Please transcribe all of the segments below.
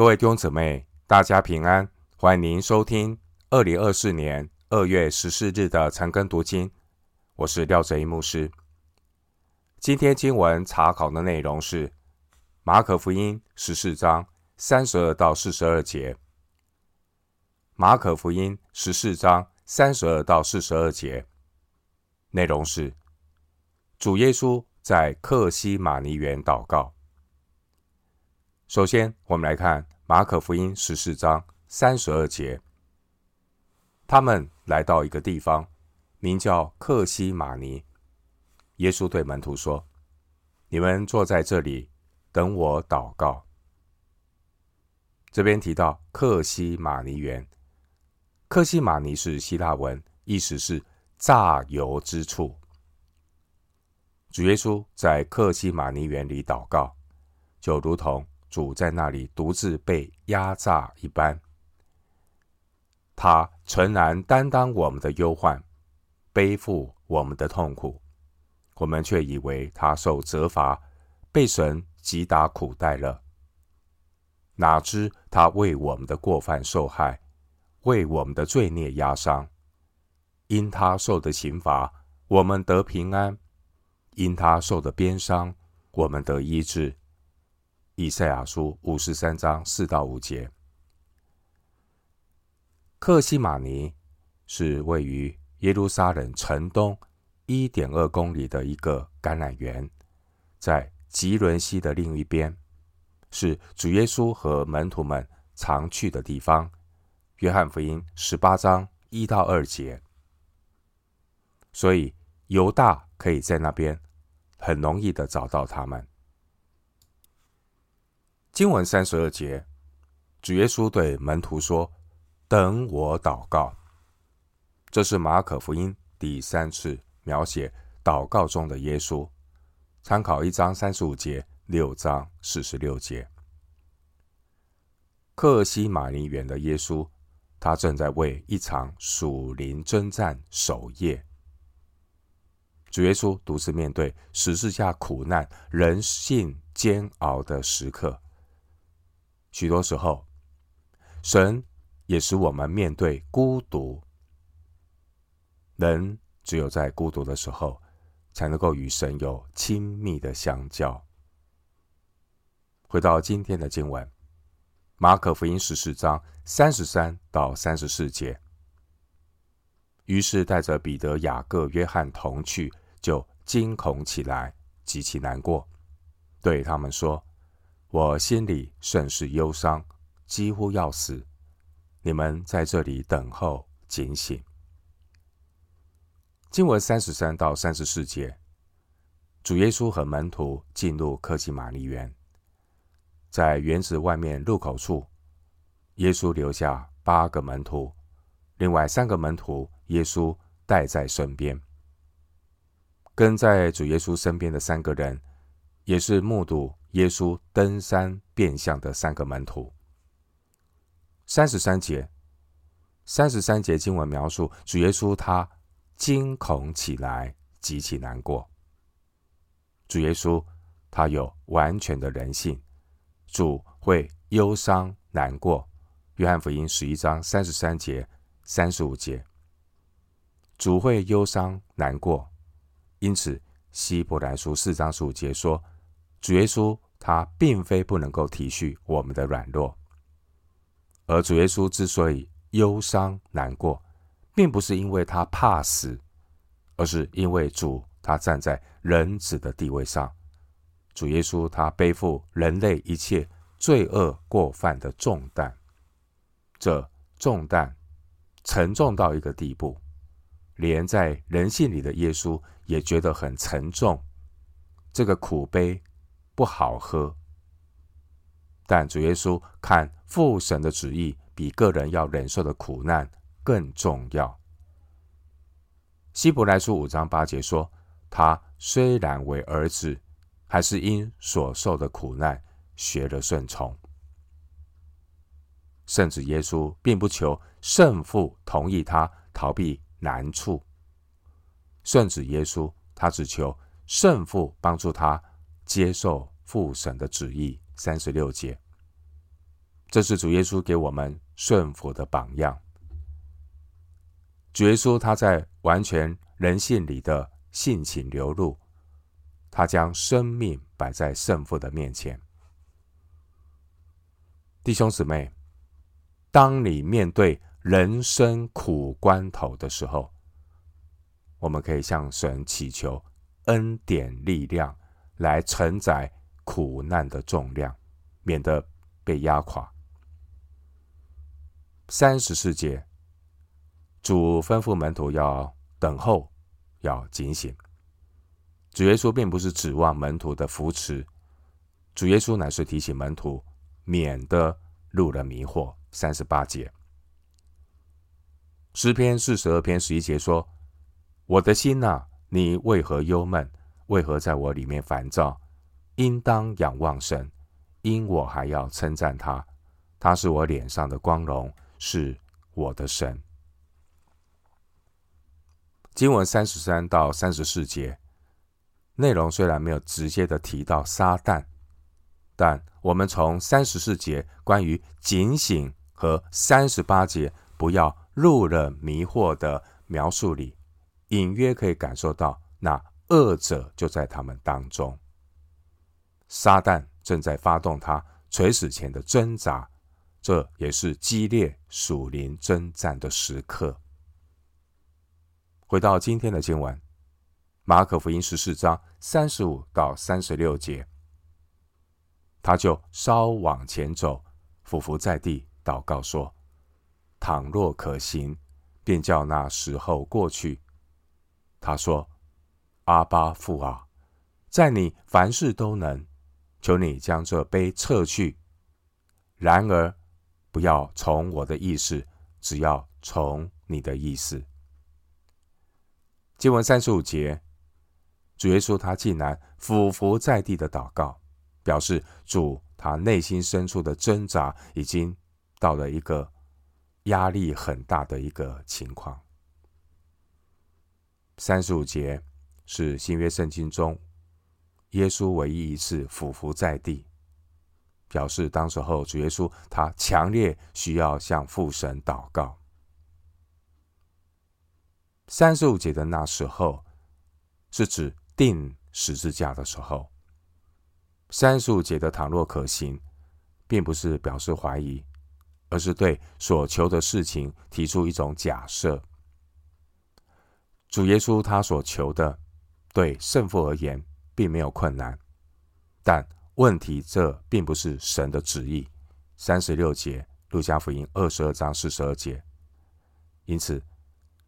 各位弟兄姊妹，大家平安！欢迎您收听二零二四年二月十四日的晨更读经。我是廖哲一牧师。今天经文查考的内容是马可福音十四章三十二到四十二节。马可福音十四章三十二到四十二节内容是主耶稣在客西马尼园祷告。首先，我们来看马可福音十四章三十二节。他们来到一个地方，名叫克西马尼。耶稣对门徒说：“你们坐在这里，等我祷告。”这边提到克西马尼园，克西马尼是希腊文，意思是榨油之处。主耶稣在克西马尼园里祷告，就如同。主在那里独自被压榨一般，他诚然担当我们的忧患，背负我们的痛苦，我们却以为他受责罚，被神击打苦待了。哪知他为我们的过犯受害，为我们的罪孽压伤。因他受的刑罚，我们得平安；因他受的鞭伤，我们得医治。以赛亚书五十三章四到五节，克西马尼是位于耶路撒冷城东一点二公里的一个橄榄园，在汲沦溪的另一边，是主耶稣和门徒们常去的地方。约翰福音十八章一到二节，所以犹大可以在那边很容易的找到他们。经文三十二节，主耶稣对门徒说：“等我祷告。”这是马可福音第三次描写祷告中的耶稣。参考一章三十五节、六章四十六节。克西马尼园的耶稣，他正在为一场属灵征战守夜。主耶稣独自面对十字架苦难、人性煎熬的时刻。许多时候，神也使我们面对孤独。人只有在孤独的时候，才能够与神有亲密的相交。回到今天的经文，马可福音十四章三十三到三十四节。于是带着彼得、雅各、约翰同去，就惊恐起来，极其难过，对他们说。我心里甚是忧伤，几乎要死。你们在这里等候，警醒。经文三十三到三十四节，主耶稣和门徒进入科西玛丽园，在园子外面入口处，耶稣留下八个门徒，另外三个门徒耶稣带在身边。跟在主耶稣身边的三个人，也是目睹。耶稣登山变相的三个门徒。三十三节，三十三节经文描述主耶稣他惊恐起来，极其难过。主耶稣他有完全的人性，主会忧伤难过。约翰福音十一章三十三节、三十五节，主会忧伤难过。因此，希伯来书四章十五节说。主耶稣他并非不能够体恤我们的软弱，而主耶稣之所以忧伤难过，并不是因为他怕死，而是因为主他站在人子的地位上，主耶稣他背负人类一切罪恶过犯的重担，这重担沉重到一个地步，连在人性里的耶稣也觉得很沉重，这个苦悲。不好喝，但主耶稣看父神的旨意比个人要忍受的苦难更重要。希伯来书五章八节说：“他虽然为儿子，还是因所受的苦难学了顺从。”甚至耶稣并不求圣父同意他逃避难处，甚至耶稣他只求圣父帮助他接受。父神的旨意，三十六节，这是主耶稣给我们顺服的榜样。主耶稣他在完全人性里的性情流露，他将生命摆在圣父的面前。弟兄姊妹，当你面对人生苦关头的时候，我们可以向神祈求恩典力量，来承载苦难的重量，免得被压垮。三十四节，主吩咐门徒要等候，要警醒。主耶稣并不是指望门徒的扶持，主耶稣乃是提醒门徒。免得入了迷惑。三十八节，诗篇四十二篇十一节说：“我的心哪，你为何忧闷？为何在我里面烦躁？应当仰望神，因我还要称赞他。他是我脸上的光荣，是我的神。”经文三十三到三十四节内容虽然没有直接的提到撒旦。但我们从三十四节关于警醒和三十八节不要入了迷惑的描述里，隐约可以感受到那恶者就在他们当中。撒旦正在发动他垂死前的挣扎，这也是激烈属灵征战的时刻。回到今天的经文，马可福音十四章三十五到三十六节。他就稍往前走，俯伏在地，祷告说：“倘若可行，便叫那时候过去。”他说：“阿爸父啊，在你凡事都能，求你将这杯撤去。然而，不要从我的意思，只要从你的意思。”经文三十五节，主耶稣他竟然俯伏在地的祷告。表示主他内心深处的挣扎已经到了一个压力很大的一个情况。三十五节是新约圣经中耶稣唯一一次俯伏在地，表示当时候主耶稣他强烈需要向父神祷告。三十五节的那时候是指钉十字架的时候。三十五节的倘若可行，并不是表示怀疑，而是对所求的事情提出一种假设。主耶稣他所求的，对圣父而言并没有困难，但问题这并不是神的旨意。三十六节，路加福音二十二章四十二节。因此，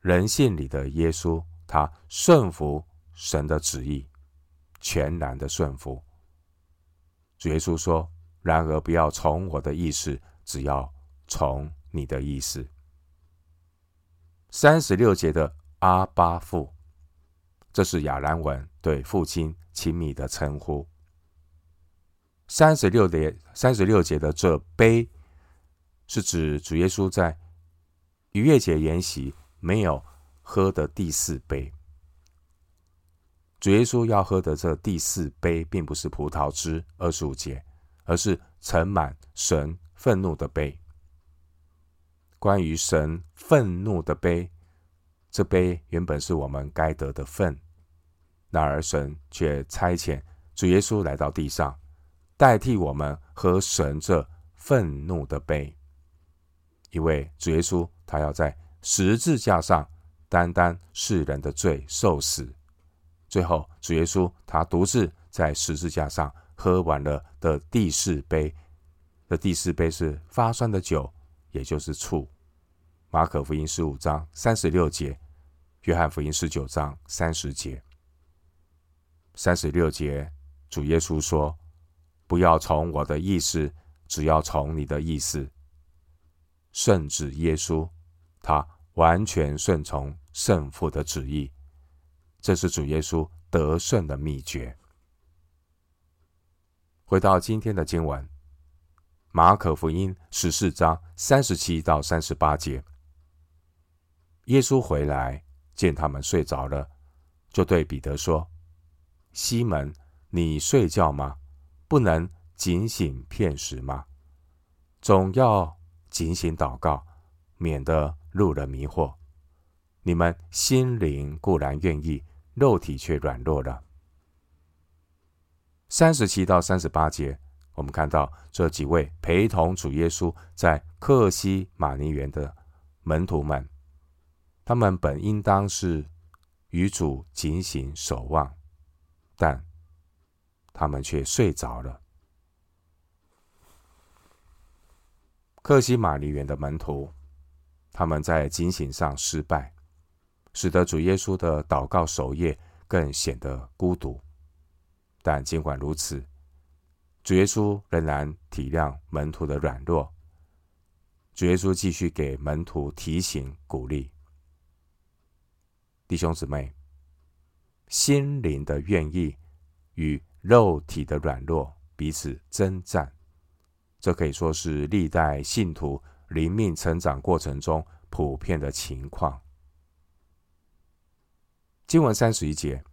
人性里的耶稣，他顺服神的旨意，全然的顺服。主耶稣说：“然而不要从我的意思，只要从你的意思。”三十六节的阿巴父，这是亚兰文对父亲亲密的称呼。三十六节三十六节的这杯，是指主耶稣在逾越节筵席没有喝的第四杯。主耶稣要喝的这第四杯，并不是葡萄汁，二十五节，而是盛满神愤怒的杯。关于神愤怒的杯，这杯原本是我们该得的份，然而神却差遣主耶稣来到地上，代替我们喝神这愤怒的杯。因为主耶稣他要在十字架上担当世人的罪，受死。最后，主耶稣他独自在十字架上喝完了的第四杯，的第四杯是发酸的酒，也就是醋。马可福音十五章三十六节，约翰福音十九章三十节。三十六节，主耶稣说：“不要从我的意思，只要从你的意思。”圣子耶稣，他完全顺从圣父的旨意。这是主耶稣得胜的秘诀。回到今天的经文，《马可福音》十四章三十七到三十八节，耶稣回来见他们睡着了，就对彼得说：“西门，你睡觉吗？不能警醒片时吗？总要警醒祷告，免得入了迷惑。你们心灵固然愿意，肉体却软弱了。三十七到三十八节，我们看到这几位陪同主耶稣在客西马尼园的门徒们，他们本应当是与主警醒守望，但他们却睡着了。克西马尼园的门徒，他们在警醒上失败。使得主耶稣的祷告守夜更显得孤独，但尽管如此，主耶稣仍然体谅门徒的软弱。主耶稣继续给门徒提醒鼓励，弟兄姊妹，心灵的愿意与肉体的软弱彼此征战，这可以说是历代信徒灵命成长过程中普遍的情况。经文三十一节，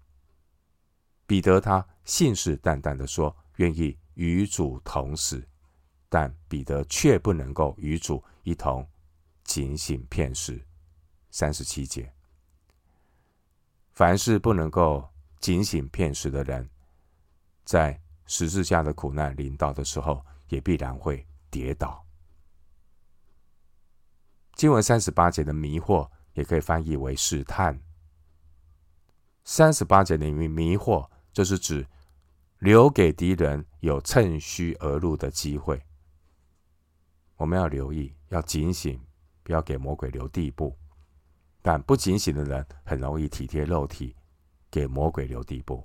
彼得他信誓旦旦的说，愿意与主同死，但彼得却不能够与主一同警醒片时。三十七节，凡是不能够警醒片时的人，在十字架的苦难临到的时候，也必然会跌倒。经文三十八节的迷惑，也可以翻译为试探。三十八节里面迷惑，就是指留给敌人有趁虚而入的机会。我们要留意，要警醒，不要给魔鬼留地步。但不警醒的人，很容易体贴肉体，给魔鬼留地步。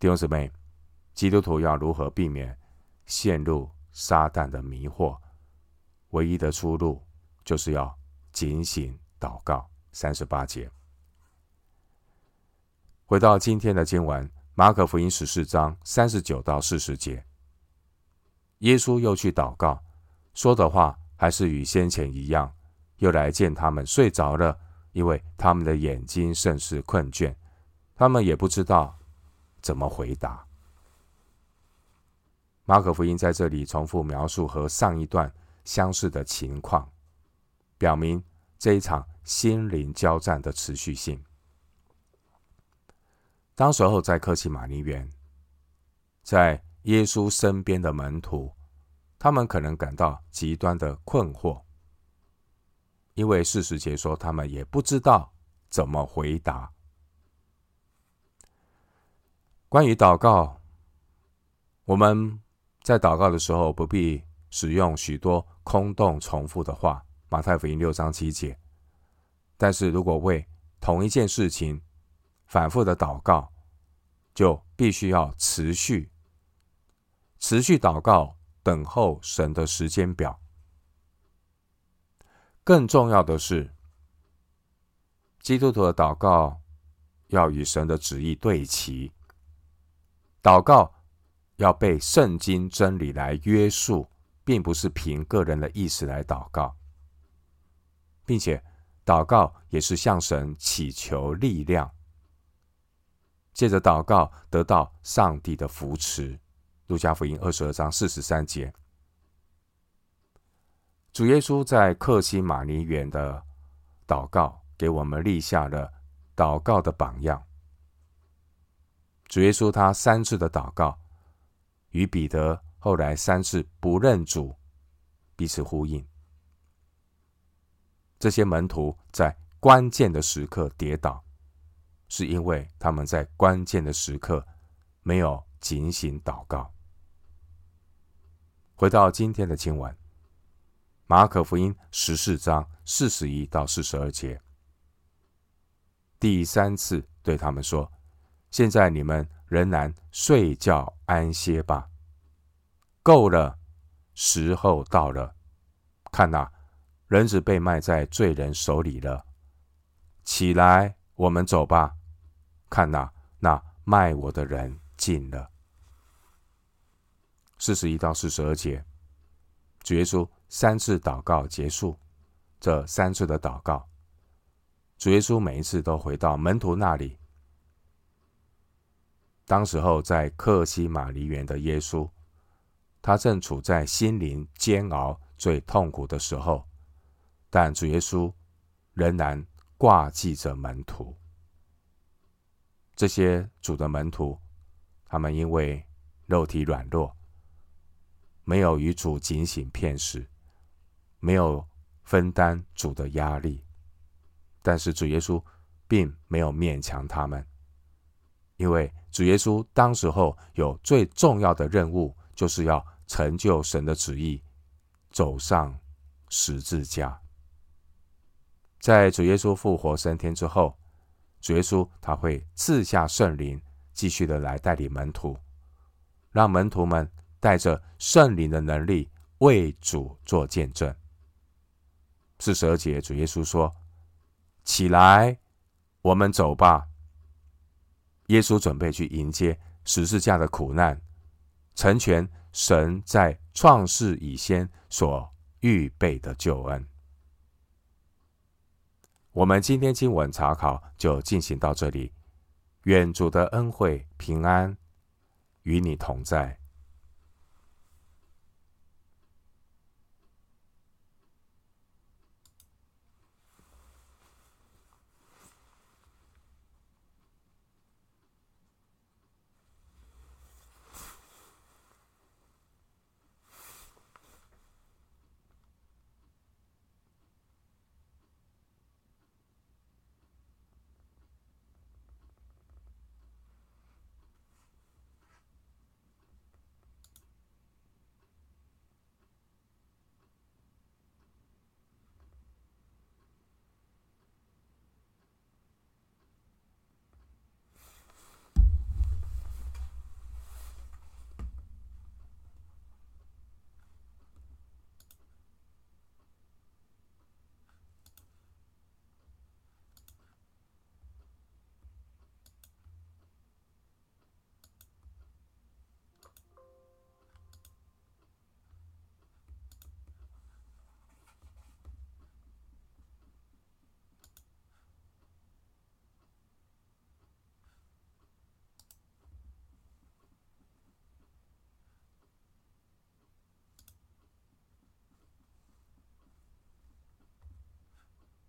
弟兄姊妹，基督徒要如何避免陷入撒旦的迷惑？唯一的出路，就是要警醒祷告。三十八节。回到今天的经文，马可福音十四章三十九到四十节，耶稣又去祷告，说的话还是与先前一样，又来见他们睡着了，因为他们的眼睛甚是困倦，他们也不知道怎么回答。马可福音在这里重复描述和上一段相似的情况，表明这一场心灵交战的持续性。当时候在客西马尼园，在耶稣身边的门徒，他们可能感到极端的困惑，因为事实解说他们也不知道怎么回答。关于祷告，我们在祷告的时候不必使用许多空洞重复的话。马太福音六章七节，但是如果为同一件事情，反复的祷告，就必须要持续、持续祷告，等候神的时间表。更重要的是，基督徒的祷告要与神的旨意对齐，祷告要被圣经真理来约束，并不是凭个人的意思来祷告，并且祷告也是向神祈求力量。借着祷告得到上帝的扶持，路加福音二十二章四十三节，主耶稣在客西马尼园的祷告，给我们立下了祷告的榜样。主耶稣他三次的祷告，与彼得后来三次不认主彼此呼应。这些门徒在关键的时刻跌倒。是因为他们在关键的时刻没有警醒祷告。回到今天的经文，马可福音十四章四十一到四十二节，第三次对他们说：“现在你们仍然睡觉安歇吧，够了，时候到了。看哪，人子被卖在罪人手里了。起来，我们走吧。”看哪、啊，那卖我的人近了。四十一到四十二节，主耶稣三次祷告结束。这三次的祷告，主耶稣每一次都回到门徒那里。当时候在克西马尼园的耶稣，他正处在心灵煎熬最痛苦的时候，但主耶稣仍然挂记着门徒。这些主的门徒，他们因为肉体软弱，没有与主警醒片时，没有分担主的压力，但是主耶稣并没有勉强他们，因为主耶稣当时候有最重要的任务，就是要成就神的旨意，走上十字架。在主耶稣复活升天之后，主耶稣他会赐下圣灵，继续的来带领门徒，让门徒们带着圣灵的能力为主做见证。四十二节，主耶稣说：“起来，我们走吧。”耶稣准备去迎接十字架的苦难，成全神在创世以先所预备的救恩。我们今天经文查考就进行到这里，愿主的恩惠平安与你同在。